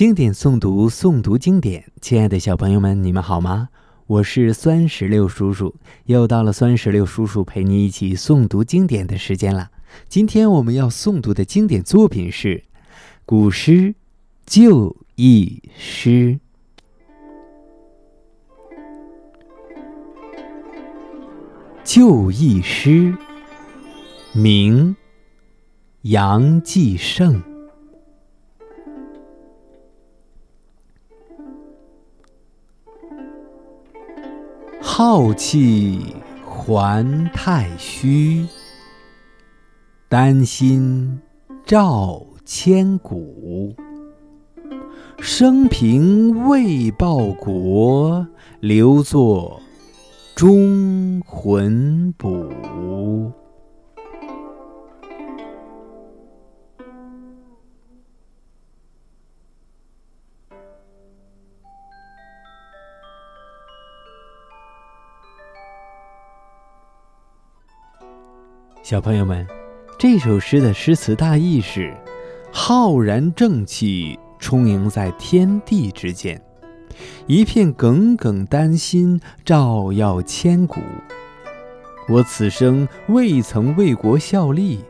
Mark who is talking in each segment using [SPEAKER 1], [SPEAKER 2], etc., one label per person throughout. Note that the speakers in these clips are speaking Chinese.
[SPEAKER 1] 经典诵读，诵读经典。亲爱的小朋友们，你们好吗？我是酸石榴叔叔，又到了酸石榴叔叔陪你一起诵读经典的时间了。今天我们要诵读的经典作品是古诗《旧忆诗》。《旧忆诗》，明，杨继盛。浩气还太虚，丹心照千古。生平未报国，留作忠魂卜。小朋友们，这首诗的诗词大意是：浩然正气充盈在天地之间，一片耿耿丹心照耀千古。我此生未曾为国效力，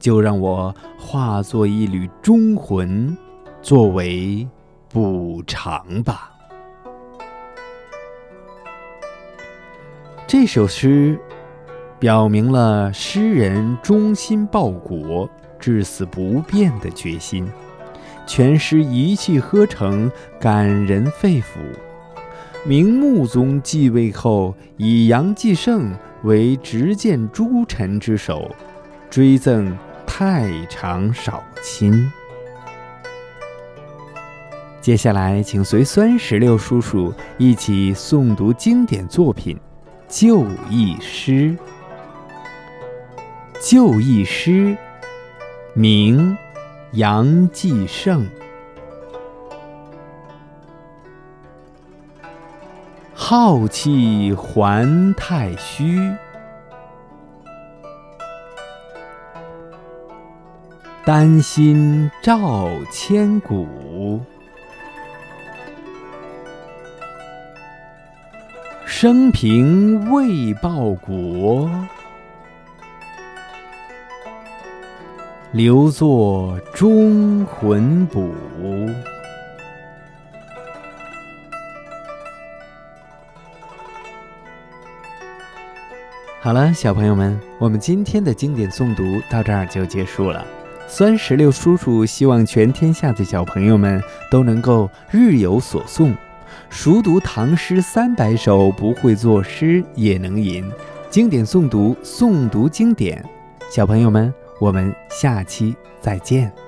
[SPEAKER 1] 就让我化作一缕忠魂，作为补偿吧。这首诗。表明了诗人忠心报国、至死不变的决心，全诗一气呵成，感人肺腑。明穆宗继位后，以杨继盛为执剑诸臣之首，追赠太常少卿。接下来，请随酸石榴叔叔一起诵读经典作品《旧忆诗》。《旧忆诗》，明，杨继盛。浩气还太虚，丹心照千古。生平未报国。留作忠魂补。好了，小朋友们，我们今天的经典诵读到这儿就结束了。酸石榴叔叔希望全天下的小朋友们都能够日有所诵，熟读唐诗三百首，不会作诗也能吟。经典诵读，诵读经典，小朋友们。我们下期再见。